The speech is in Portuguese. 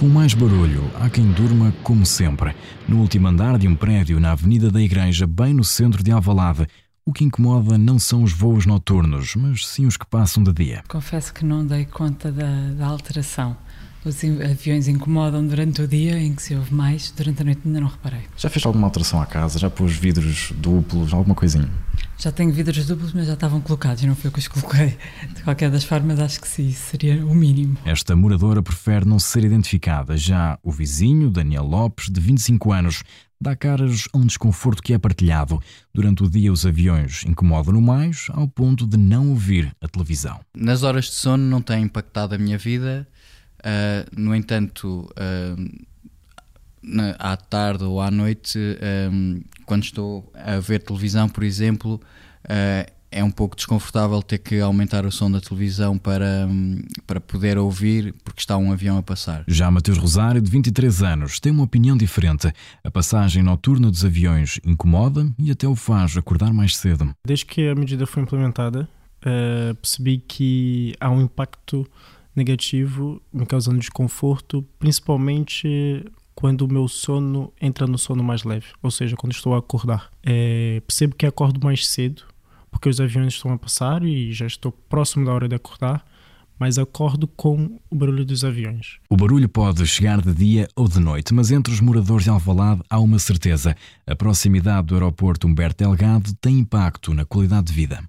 Com mais barulho, há quem durma como sempre, no último andar de um prédio na Avenida da Igreja, bem no centro de Alvalade. O que incomoda não são os voos noturnos, mas sim os que passam de dia. Confesso que não dei conta da, da alteração. Os aviões incomodam durante o dia, em que se ouve mais, durante a noite ainda não reparei. Já fez alguma alteração à casa? Já pôs vidros duplos, alguma coisinha? Já tenho vidros duplos, mas já estavam colocados, não foi eu que os coloquei. De qualquer das formas, acho que sim, seria o mínimo. Esta moradora prefere não ser identificada. Já o vizinho, Daniel Lopes, de 25 anos, dá caras a um desconforto que é partilhado. Durante o dia, os aviões incomodam-no mais, ao ponto de não ouvir a televisão. Nas horas de sono não tem impactado a minha vida. Uh, no entanto, uh, na, à tarde ou à noite, um, quando estou a ver televisão, por exemplo, uh, é um pouco desconfortável ter que aumentar o som da televisão para, um, para poder ouvir, porque está um avião a passar. Já Mateus Rosário, de 23 anos, tem uma opinião diferente. A passagem noturna dos aviões incomoda e até o faz acordar mais cedo. Desde que a medida foi implementada, uh, percebi que há um impacto negativo, me causando desconforto, principalmente quando o meu sono entra no sono mais leve, ou seja, quando estou a acordar. É, percebo que acordo mais cedo, porque os aviões estão a passar e já estou próximo da hora de acordar, mas acordo com o barulho dos aviões. O barulho pode chegar de dia ou de noite, mas entre os moradores de Alvalade há uma certeza: a proximidade do aeroporto Humberto Delgado tem impacto na qualidade de vida.